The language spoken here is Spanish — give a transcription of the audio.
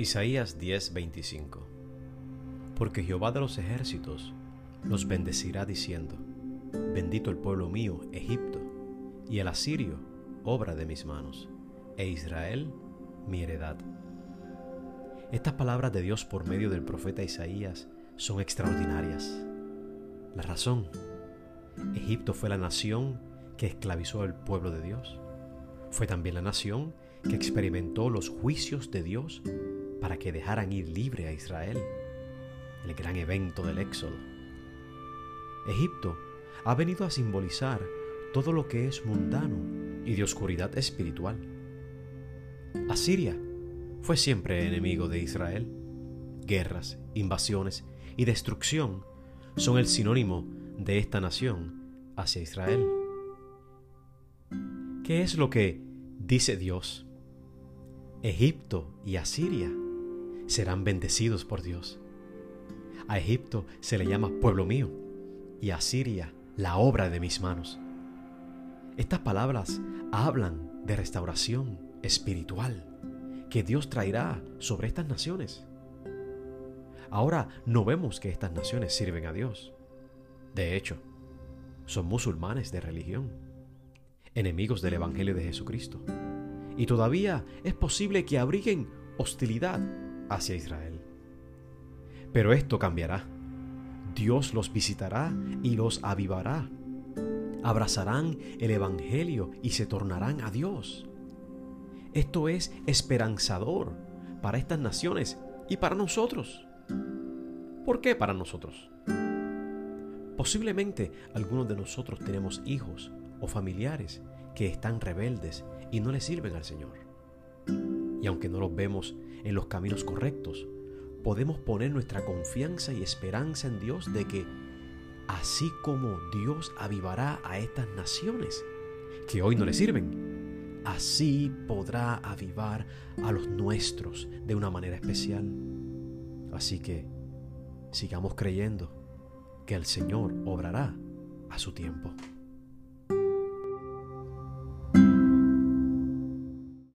Isaías 10:25 Porque Jehová de los ejércitos los bendecirá diciendo, Bendito el pueblo mío, Egipto, y el asirio, obra de mis manos, e Israel, mi heredad. Estas palabras de Dios por medio del profeta Isaías son extraordinarias. La razón, Egipto fue la nación que esclavizó al pueblo de Dios. Fue también la nación que experimentó los juicios de Dios para que dejaran ir libre a Israel, el gran evento del Éxodo. Egipto ha venido a simbolizar todo lo que es mundano y de oscuridad espiritual. Asiria fue siempre enemigo de Israel. Guerras, invasiones y destrucción son el sinónimo de esta nación hacia Israel. ¿Qué es lo que dice Dios? Egipto y Asiria serán bendecidos por Dios. A Egipto se le llama pueblo mío y a Siria la obra de mis manos. Estas palabras hablan de restauración espiritual que Dios traerá sobre estas naciones. Ahora no vemos que estas naciones sirven a Dios. De hecho, son musulmanes de religión, enemigos del Evangelio de Jesucristo. Y todavía es posible que abriguen hostilidad hacia Israel. Pero esto cambiará. Dios los visitará y los avivará. Abrazarán el Evangelio y se tornarán a Dios. Esto es esperanzador para estas naciones y para nosotros. ¿Por qué para nosotros? Posiblemente algunos de nosotros tenemos hijos o familiares que están rebeldes y no le sirven al Señor. Y aunque no los vemos en los caminos correctos, podemos poner nuestra confianza y esperanza en Dios de que así como Dios avivará a estas naciones que hoy no le sirven, así podrá avivar a los nuestros de una manera especial. Así que sigamos creyendo que el Señor obrará a su tiempo.